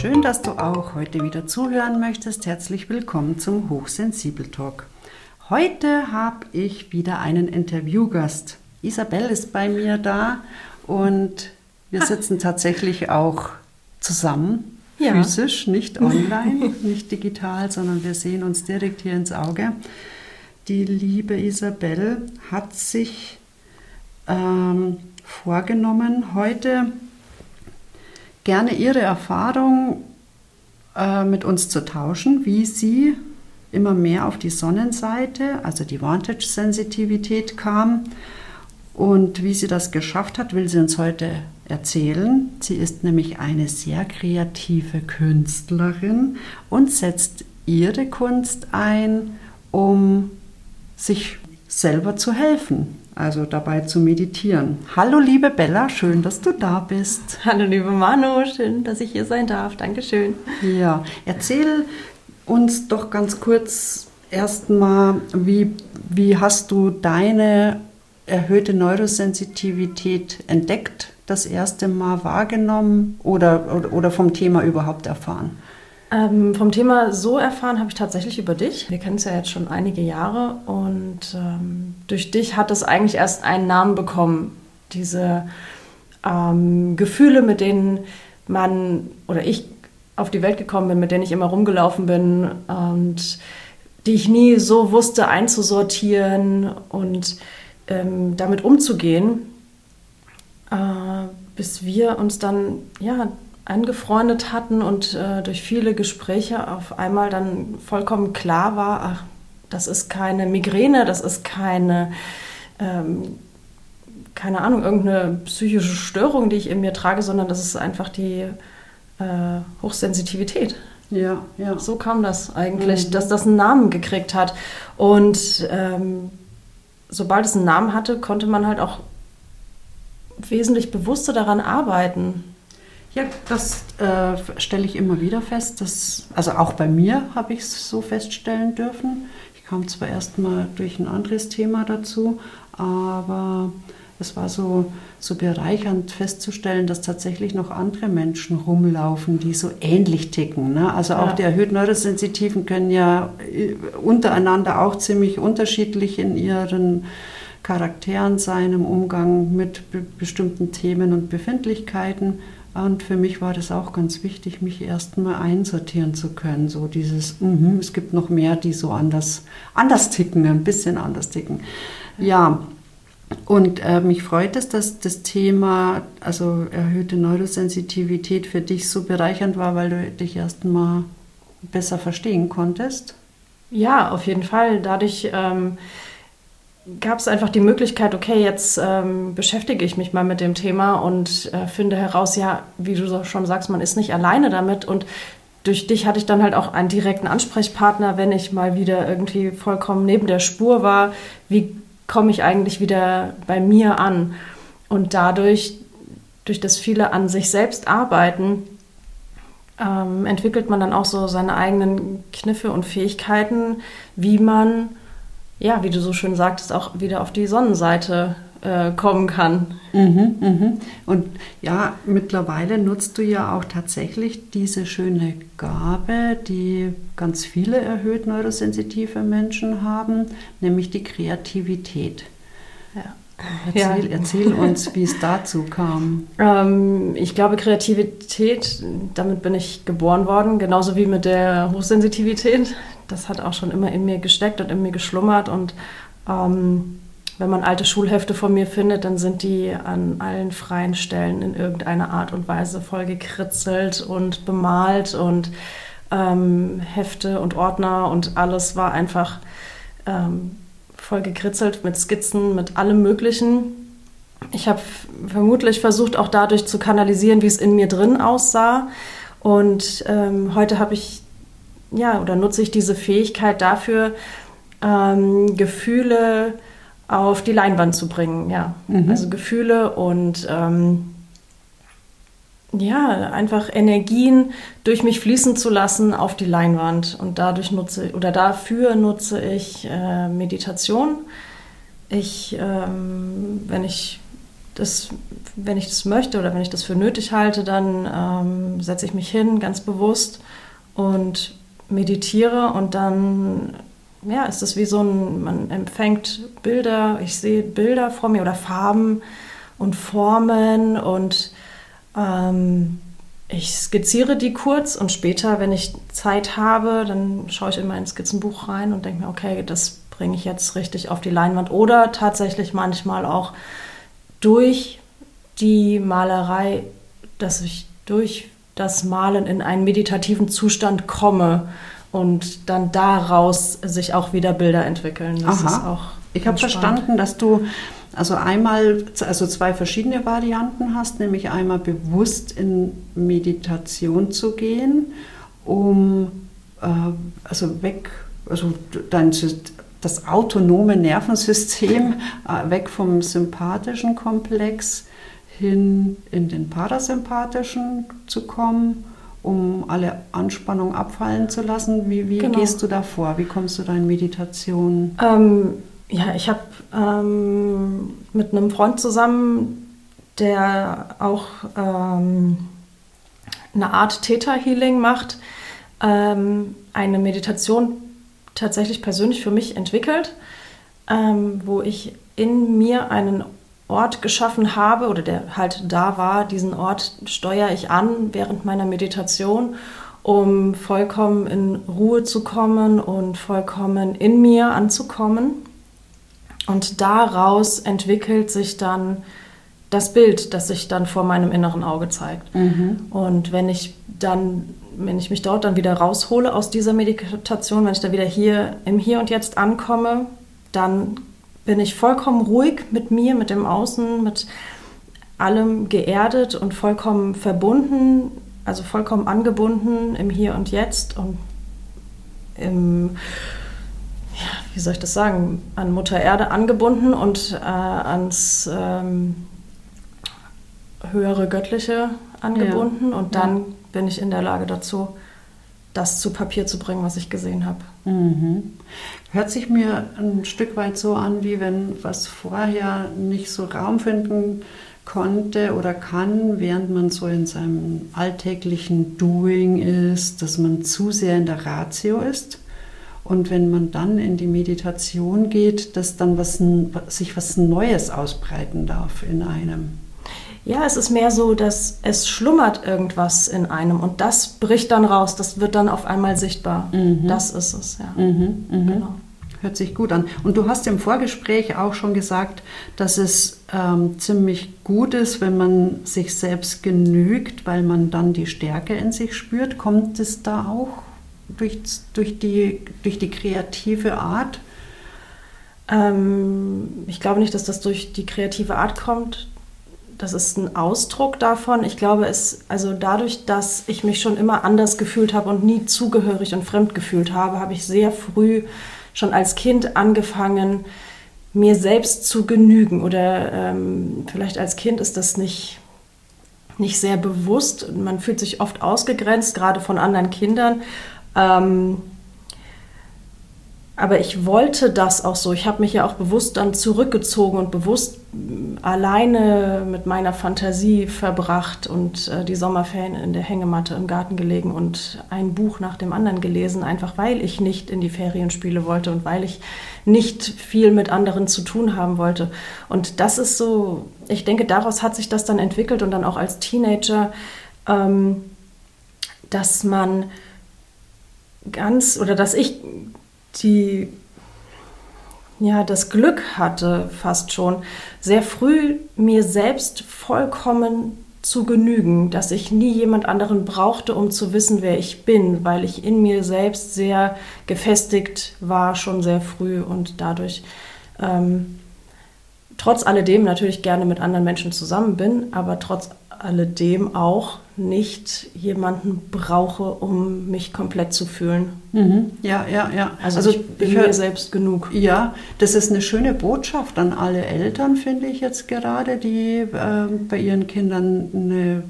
Schön, dass du auch heute wieder zuhören möchtest. Herzlich willkommen zum Hochsensibel Talk. Heute habe ich wieder einen Interviewgast. Isabel ist bei mir da und wir sitzen tatsächlich auch zusammen, ja. physisch, nicht online, nicht digital, sondern wir sehen uns direkt hier ins Auge. Die liebe Isabel hat sich ähm, vorgenommen, heute gerne ihre Erfahrung äh, mit uns zu tauschen, wie sie immer mehr auf die Sonnenseite, also die Vantage-Sensitivität kam und wie sie das geschafft hat, will sie uns heute erzählen. Sie ist nämlich eine sehr kreative Künstlerin und setzt ihre Kunst ein, um sich selber zu helfen also dabei zu meditieren. Hallo liebe Bella, schön, dass du da bist. Hallo liebe Manu, schön, dass ich hier sein darf. Dankeschön. Ja, erzähl uns doch ganz kurz erstmal, wie, wie hast du deine erhöhte Neurosensitivität entdeckt, das erste Mal wahrgenommen oder, oder, oder vom Thema überhaupt erfahren? Ähm, vom Thema so erfahren habe ich tatsächlich über dich. Wir kennen es ja jetzt schon einige Jahre und ähm, durch dich hat es eigentlich erst einen Namen bekommen. Diese ähm, Gefühle, mit denen man oder ich auf die Welt gekommen bin, mit denen ich immer rumgelaufen bin und die ich nie so wusste einzusortieren und ähm, damit umzugehen, äh, bis wir uns dann ja angefreundet hatten und äh, durch viele Gespräche auf einmal dann vollkommen klar war, ach, das ist keine Migräne, das ist keine, ähm, keine Ahnung, irgendeine psychische Störung, die ich in mir trage, sondern das ist einfach die äh, Hochsensitivität. Ja, ja. So kam das eigentlich, mhm. dass das einen Namen gekriegt hat. Und ähm, sobald es einen Namen hatte, konnte man halt auch wesentlich bewusster daran arbeiten. Ja, das äh, stelle ich immer wieder fest. Dass, also auch bei mir habe ich es so feststellen dürfen. Ich kam zwar erst mal durch ein anderes Thema dazu, aber es war so, so bereichernd festzustellen, dass tatsächlich noch andere Menschen rumlaufen, die so ähnlich ticken. Ne? Also auch ja. die erhöht Neurosensitiven können ja äh, untereinander auch ziemlich unterschiedlich in ihren Charakteren sein, im Umgang mit be bestimmten Themen und Befindlichkeiten. Und für mich war das auch ganz wichtig, mich erstmal einsortieren zu können. So dieses, mm es gibt noch mehr, die so anders, anders ticken, ein bisschen anders ticken. Ja, und äh, mich freut es, dass das Thema, also erhöhte Neurosensitivität für dich so bereichernd war, weil du dich erstmal besser verstehen konntest. Ja, auf jeden Fall. Dadurch ähm, gab es einfach die Möglichkeit, okay, jetzt ähm, beschäftige ich mich mal mit dem Thema und äh, finde heraus, ja, wie du schon sagst, man ist nicht alleine damit und durch dich hatte ich dann halt auch einen direkten Ansprechpartner, wenn ich mal wieder irgendwie vollkommen neben der Spur war, wie komme ich eigentlich wieder bei mir an? Und dadurch, durch das viele an sich selbst arbeiten, ähm, entwickelt man dann auch so seine eigenen Kniffe und Fähigkeiten, wie man ja, wie du so schön sagtest, auch wieder auf die Sonnenseite äh, kommen kann. Mhm, mhm. Und ja, mittlerweile nutzt du ja auch tatsächlich diese schöne Gabe, die ganz viele erhöht neurosensitive Menschen haben, nämlich die Kreativität. Ja. Erzähl, ja. erzähl uns, wie es dazu kam. Ähm, ich glaube, Kreativität, damit bin ich geboren worden, genauso wie mit der Hochsensitivität das hat auch schon immer in mir gesteckt und in mir geschlummert. Und ähm, wenn man alte Schulhefte von mir findet, dann sind die an allen freien Stellen in irgendeiner Art und Weise voll gekritzelt und bemalt und ähm, Hefte und Ordner und alles war einfach ähm, voll gekritzelt mit Skizzen, mit allem Möglichen. Ich habe vermutlich versucht, auch dadurch zu kanalisieren, wie es in mir drin aussah. Und ähm, heute habe ich ja, oder nutze ich diese Fähigkeit dafür, ähm, Gefühle auf die Leinwand zu bringen, ja. Mhm. Also Gefühle und ähm, ja, einfach Energien durch mich fließen zu lassen auf die Leinwand. Und dadurch nutze oder dafür nutze ich äh, Meditation. Ich, ähm, wenn ich das, wenn ich das möchte oder wenn ich das für nötig halte, dann ähm, setze ich mich hin, ganz bewusst und meditiere und dann ja, ist es wie so ein, man empfängt Bilder, ich sehe Bilder vor mir oder Farben und Formen und ähm, ich skizziere die kurz und später, wenn ich Zeit habe, dann schaue ich in mein Skizzenbuch rein und denke mir, okay, das bringe ich jetzt richtig auf die Leinwand. Oder tatsächlich manchmal auch durch die Malerei, dass ich durch das Malen in einen meditativen Zustand komme und dann daraus sich auch wieder Bilder entwickeln. Das Aha. ist auch ich habe verstanden, dass du also einmal, also zwei verschiedene Varianten hast, nämlich einmal bewusst in Meditation zu gehen, um äh, also weg, also dein das autonome Nervensystem äh, weg vom sympathischen Komplex hin in den parasympathischen zu kommen, um alle Anspannung abfallen zu lassen. Wie, wie genau. gehst du da vor? Wie kommst du da in Meditation? Ähm, ja, ich habe ähm, mit einem Freund zusammen, der auch ähm, eine Art Theta-Healing macht, ähm, eine Meditation tatsächlich persönlich für mich entwickelt, ähm, wo ich in mir einen Ort geschaffen habe oder der halt da war. Diesen Ort steuere ich an während meiner Meditation, um vollkommen in Ruhe zu kommen und vollkommen in mir anzukommen. Und daraus entwickelt sich dann das Bild, das sich dann vor meinem inneren Auge zeigt. Mhm. Und wenn ich dann, wenn ich mich dort dann wieder raushole aus dieser Meditation, wenn ich dann wieder hier im Hier und Jetzt ankomme, dann bin ich vollkommen ruhig mit mir, mit dem Außen, mit allem geerdet und vollkommen verbunden, also vollkommen angebunden im Hier und Jetzt und im ja, wie soll ich das sagen, an Mutter Erde angebunden und äh, ans ähm, höhere Göttliche angebunden. Ja. Und dann ja. bin ich in der Lage dazu, das zu Papier zu bringen, was ich gesehen habe. Mhm. Hört sich mir ein Stück weit so an, wie wenn was vorher nicht so Raum finden konnte oder kann, während man so in seinem alltäglichen Doing ist, dass man zu sehr in der Ratio ist und wenn man dann in die Meditation geht, dass dann was, sich was Neues ausbreiten darf in einem. Ja, es ist mehr so, dass es schlummert irgendwas in einem und das bricht dann raus, das wird dann auf einmal sichtbar. Mhm. Das ist es, ja. Mhm, mh. Genau. Hört sich gut an. Und du hast im Vorgespräch auch schon gesagt, dass es ähm, ziemlich gut ist, wenn man sich selbst genügt, weil man dann die Stärke in sich spürt. Kommt es da auch durch, durch, die, durch die kreative Art? Ähm, ich glaube nicht, dass das durch die kreative Art kommt. Das ist ein Ausdruck davon. Ich glaube, es, also dadurch, dass ich mich schon immer anders gefühlt habe und nie zugehörig und fremd gefühlt habe, habe ich sehr früh schon als Kind angefangen, mir selbst zu genügen. Oder ähm, vielleicht als Kind ist das nicht, nicht sehr bewusst. Man fühlt sich oft ausgegrenzt, gerade von anderen Kindern. Ähm, aber ich wollte das auch so. Ich habe mich ja auch bewusst dann zurückgezogen und bewusst mm, alleine mit meiner Fantasie verbracht und äh, die Sommerferien in der Hängematte im Garten gelegen und ein Buch nach dem anderen gelesen, einfach weil ich nicht in die Ferienspiele wollte und weil ich nicht viel mit anderen zu tun haben wollte. Und das ist so, ich denke, daraus hat sich das dann entwickelt und dann auch als Teenager, ähm, dass man ganz oder dass ich die ja das Glück hatte fast schon sehr früh mir selbst vollkommen zu genügen, dass ich nie jemand anderen brauchte, um zu wissen, wer ich bin, weil ich in mir selbst sehr gefestigt war schon sehr früh und dadurch ähm, trotz alledem natürlich gerne mit anderen Menschen zusammen bin, aber trotz alledem auch nicht jemanden brauche, um mich komplett zu fühlen. Mhm. Ja, ja, ja. Also, also ich bin ich mir selbst genug. Ja, das ist eine schöne Botschaft an alle Eltern, finde ich jetzt gerade, die äh, bei ihren Kindern eine,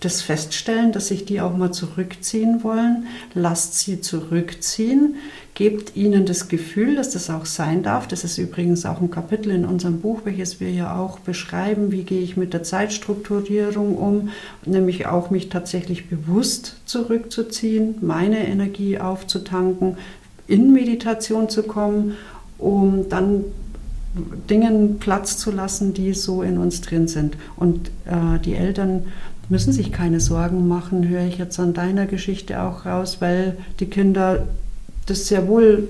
das feststellen, dass sich die auch mal zurückziehen wollen. Lasst sie zurückziehen gebt ihnen das Gefühl, dass das auch sein darf. Das ist übrigens auch ein Kapitel in unserem Buch, welches wir ja auch beschreiben, wie gehe ich mit der Zeitstrukturierung um, nämlich auch mich tatsächlich bewusst zurückzuziehen, meine Energie aufzutanken, in Meditation zu kommen, um dann Dingen Platz zu lassen, die so in uns drin sind. Und äh, die Eltern müssen sich keine Sorgen machen, höre ich jetzt an deiner Geschichte auch raus, weil die Kinder das sehr wohl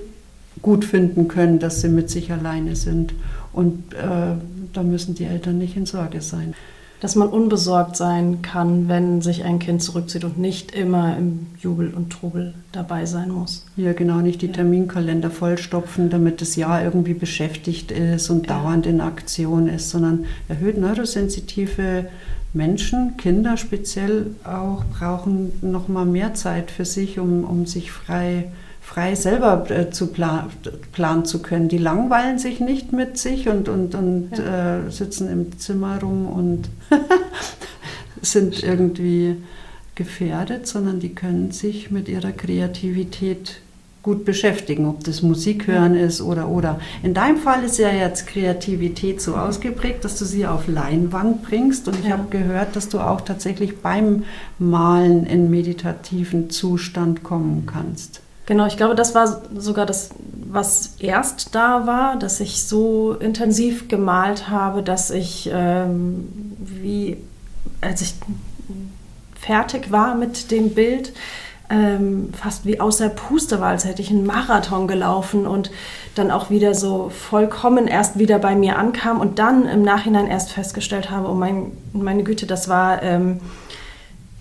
gut finden können, dass sie mit sich alleine sind. Und äh, da müssen die Eltern nicht in Sorge sein. Dass man unbesorgt sein kann, wenn sich ein Kind zurückzieht und nicht immer im Jubel und Trubel dabei sein muss. Ja, genau, nicht die ja. Terminkalender vollstopfen, damit das Jahr irgendwie beschäftigt ist und ja. dauernd in Aktion ist, sondern erhöht neurosensitive Menschen, Kinder speziell auch, brauchen noch mal mehr Zeit für sich, um, um sich frei zu frei selber äh, zu plan, planen zu können. Die langweilen sich nicht mit sich und, und, und ja. äh, sitzen im Zimmer rum und sind irgendwie gefährdet, sondern die können sich mit ihrer Kreativität gut beschäftigen, ob das Musik hören ist oder oder. In deinem Fall ist ja jetzt Kreativität so ausgeprägt, dass du sie auf Leinwand bringst und ich ja. habe gehört, dass du auch tatsächlich beim Malen in meditativen Zustand kommen kannst. Genau, ich glaube, das war sogar das, was erst da war, dass ich so intensiv gemalt habe, dass ich, ähm, wie als ich fertig war mit dem Bild, ähm, fast wie außer Puste war, als hätte ich einen Marathon gelaufen und dann auch wieder so vollkommen erst wieder bei mir ankam und dann im Nachhinein erst festgestellt habe, oh mein, meine Güte, das war, ähm,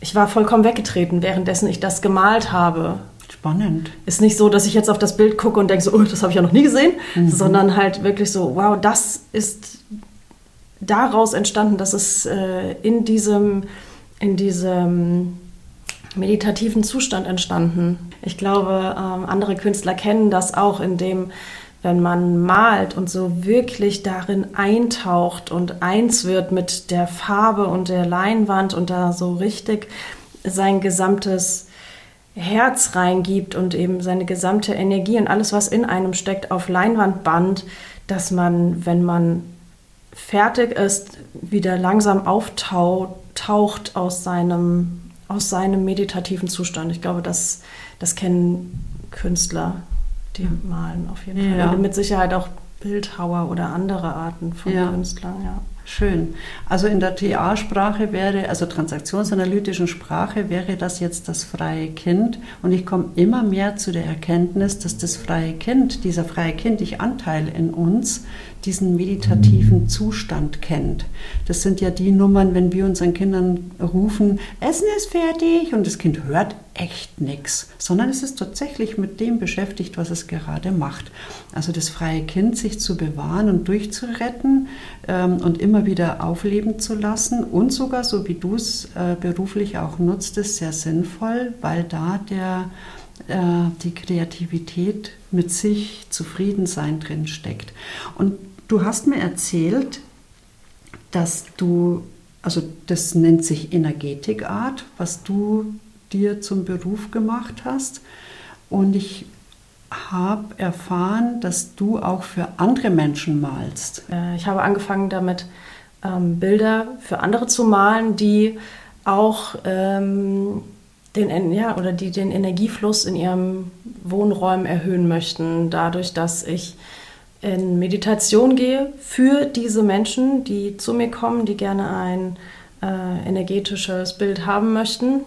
ich war vollkommen weggetreten, währenddessen ich das gemalt habe. Spannend. Ist nicht so, dass ich jetzt auf das Bild gucke und denke so, oh, das habe ich ja noch nie gesehen, mhm. sondern halt wirklich so, wow, das ist daraus entstanden, dass es äh, in diesem, in diesem meditativen Zustand entstanden. Ich glaube, ähm, andere Künstler kennen das auch, indem wenn man malt und so wirklich darin eintaucht und eins wird mit der Farbe und der Leinwand und da so richtig sein gesamtes Herz reingibt und eben seine gesamte Energie und alles, was in einem steckt, auf Leinwand band, dass man, wenn man fertig ist, wieder langsam auftaucht aus seinem, aus seinem meditativen Zustand. Ich glaube, das, das kennen Künstler, die malen auf jeden Fall. Ja. Und mit Sicherheit auch Bildhauer oder andere Arten von ja. Künstlern, ja. Schön. Also in der TA-Sprache wäre, also transaktionsanalytischen Sprache wäre das jetzt das freie Kind. Und ich komme immer mehr zu der Erkenntnis, dass das freie Kind, dieser freie kindliche Anteil in uns, diesen meditativen Zustand kennt. Das sind ja die Nummern, wenn wir unseren Kindern rufen, Essen ist fertig und das Kind hört echt nichts, sondern es ist tatsächlich mit dem beschäftigt, was es gerade macht. Also das freie Kind sich zu bewahren und durchzuretten ähm, und immer wieder aufleben zu lassen und sogar, so wie du es äh, beruflich auch nutzt, ist sehr sinnvoll, weil da der äh, die Kreativität mit sich zufrieden sein drin steckt. Und Du hast mir erzählt, dass du, also das nennt sich Energetikart, was du dir zum Beruf gemacht hast. Und ich habe erfahren, dass du auch für andere Menschen malst. Äh, ich habe angefangen damit, ähm, Bilder für andere zu malen, die auch ähm, den, ja, oder die den Energiefluss in ihrem Wohnräumen erhöhen möchten, dadurch, dass ich in Meditation gehe für diese Menschen, die zu mir kommen, die gerne ein äh, energetisches Bild haben möchten.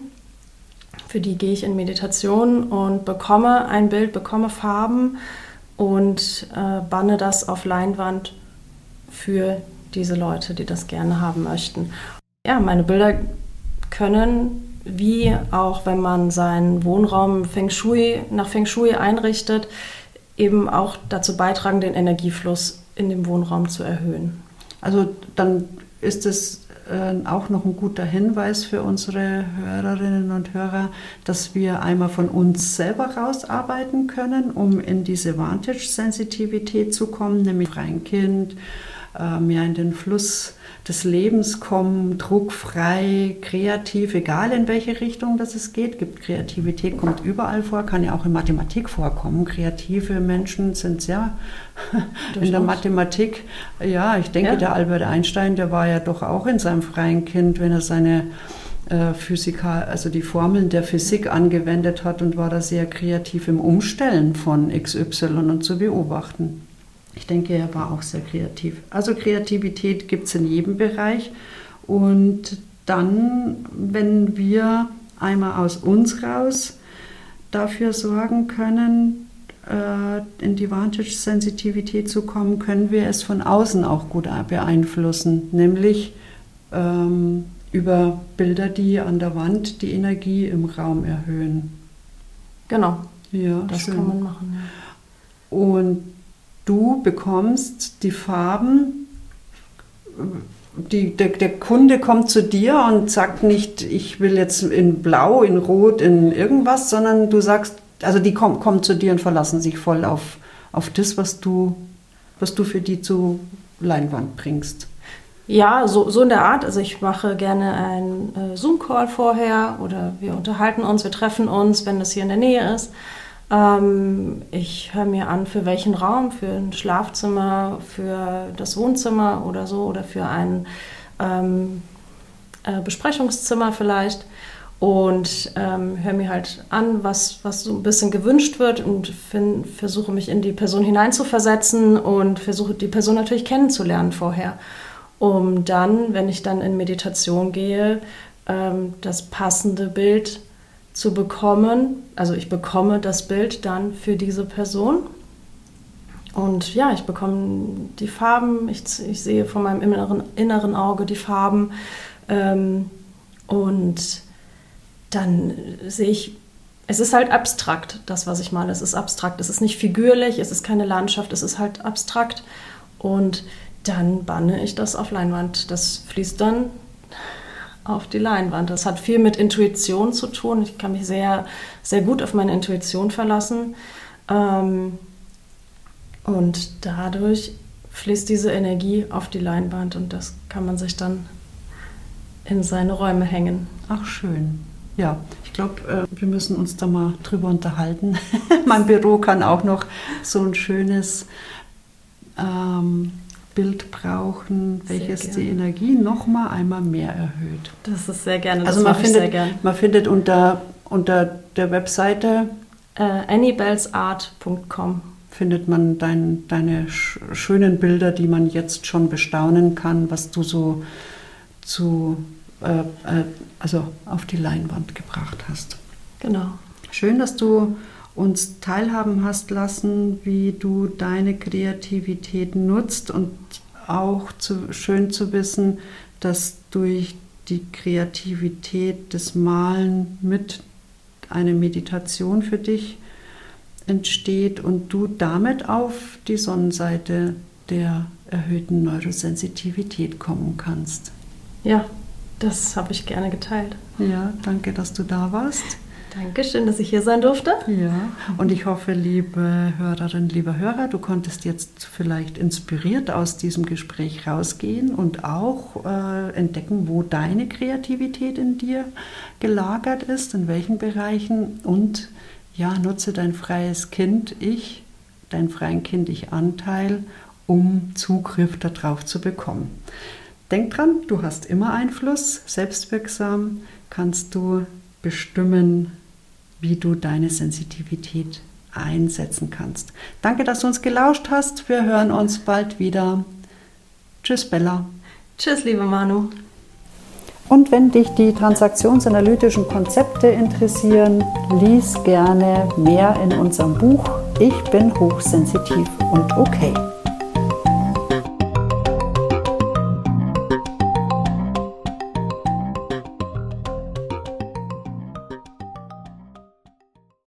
Für die gehe ich in Meditation und bekomme ein Bild, bekomme Farben und äh, banne das auf Leinwand für diese Leute, die das gerne haben möchten. Ja, meine Bilder können, wie auch wenn man seinen Wohnraum Feng Shui, nach Feng Shui einrichtet, eben auch dazu beitragen, den Energiefluss in dem Wohnraum zu erhöhen. Also dann ist es äh, auch noch ein guter Hinweis für unsere Hörerinnen und Hörer, dass wir einmal von uns selber rausarbeiten können, um in diese Vantage-Sensitivität zu kommen, nämlich ein Kind, äh, mehr in den Fluss des Lebens kommen, druckfrei, kreativ, egal in welche Richtung das es geht. Gibt Kreativität kommt überall vor, kann ja auch in Mathematik vorkommen. Kreative Menschen sind sehr in der Mathematik. Ja, ich denke, ja. der Albert Einstein, der war ja doch auch in seinem freien Kind, wenn er seine äh, Physiker, also die Formeln der Physik angewendet hat und war da sehr kreativ im Umstellen von XY und zu beobachten. Ich denke, er war auch sehr kreativ. Also Kreativität gibt es in jedem Bereich. Und dann, wenn wir einmal aus uns raus dafür sorgen können, äh, in die Vantage-Sensitivität zu kommen, können wir es von außen auch gut beeinflussen, nämlich ähm, über Bilder, die an der Wand die Energie im Raum erhöhen. Genau. Ja, das schön. kann man machen. Ja. Und du bekommst die Farben, die, der, der, Kunde kommt zu dir und sagt nicht, ich will jetzt in Blau, in Rot, in irgendwas, sondern du sagst, also die kommen, kommen zu dir und verlassen sich voll auf, auf das, was du, was du für die zu Leinwand bringst. Ja, so, so in der Art. Also ich mache gerne einen äh, Zoom-Call vorher oder wir unterhalten uns, wir treffen uns, wenn das hier in der Nähe ist. Ähm, ich höre mir an, für welchen Raum, für ein Schlafzimmer, für das Wohnzimmer oder so? Oder für ein ähm, äh, Besprechungszimmer vielleicht? Und ähm, höre mir halt an, was, was so ein bisschen gewünscht wird und find, versuche mich in die Person hineinzuversetzen und versuche die Person natürlich kennenzulernen vorher, um dann, wenn ich dann in Meditation gehe, ähm, das passende Bild zu bekommen. Also ich bekomme das Bild dann für diese Person. Und ja, ich bekomme die Farben, ich, ich sehe von meinem inneren, inneren Auge die Farben. Ähm, und dann sehe ich, es ist halt abstrakt, das, was ich male. Es ist abstrakt. Es ist nicht figürlich, es ist keine Landschaft, es ist halt abstrakt. Und dann banne ich das auf Leinwand. Das fließt dann auf die Leinwand. Das hat viel mit Intuition zu tun. Ich kann mich sehr, sehr gut auf meine Intuition verlassen. Ähm, und dadurch fließt diese Energie auf die Leinwand und das kann man sich dann in seine Räume hängen. Ach, schön. Ja, ich glaube, äh, wir müssen uns da mal drüber unterhalten. mein Büro kann auch noch so ein schönes ähm, Bild brauchen, welches die Energie noch mal einmal mehr erhöht. Das ist sehr gerne. Das also man findet, gern. man findet unter, unter der Webseite äh, annybellsart.com findet man dein, deine sch schönen Bilder, die man jetzt schon bestaunen kann, was du so zu, äh, äh, also auf die Leinwand gebracht hast. Genau. Schön, dass du uns teilhaben hast lassen, wie du deine Kreativität nutzt und auch zu, schön zu wissen, dass durch die Kreativität des Malen mit eine Meditation für dich entsteht und du damit auf die Sonnenseite der erhöhten Neurosensitivität kommen kannst. Ja, das habe ich gerne geteilt. Ja, danke, dass du da warst. Dankeschön, dass ich hier sein durfte. Ja, und ich hoffe, liebe Hörerinnen, liebe Hörer, du konntest jetzt vielleicht inspiriert aus diesem Gespräch rausgehen und auch äh, entdecken, wo deine Kreativität in dir gelagert ist, in welchen Bereichen und ja, nutze dein freies Kind, ich, dein freien Kind, ich Anteil, um Zugriff darauf zu bekommen. Denk dran, du hast immer Einfluss, selbstwirksam kannst du bestimmen, wie du deine Sensitivität einsetzen kannst. Danke, dass du uns gelauscht hast. Wir hören uns bald wieder. Tschüss, Bella. Tschüss, liebe Manu. Und wenn dich die transaktionsanalytischen Konzepte interessieren, lies gerne mehr in unserem Buch Ich bin hochsensitiv und okay.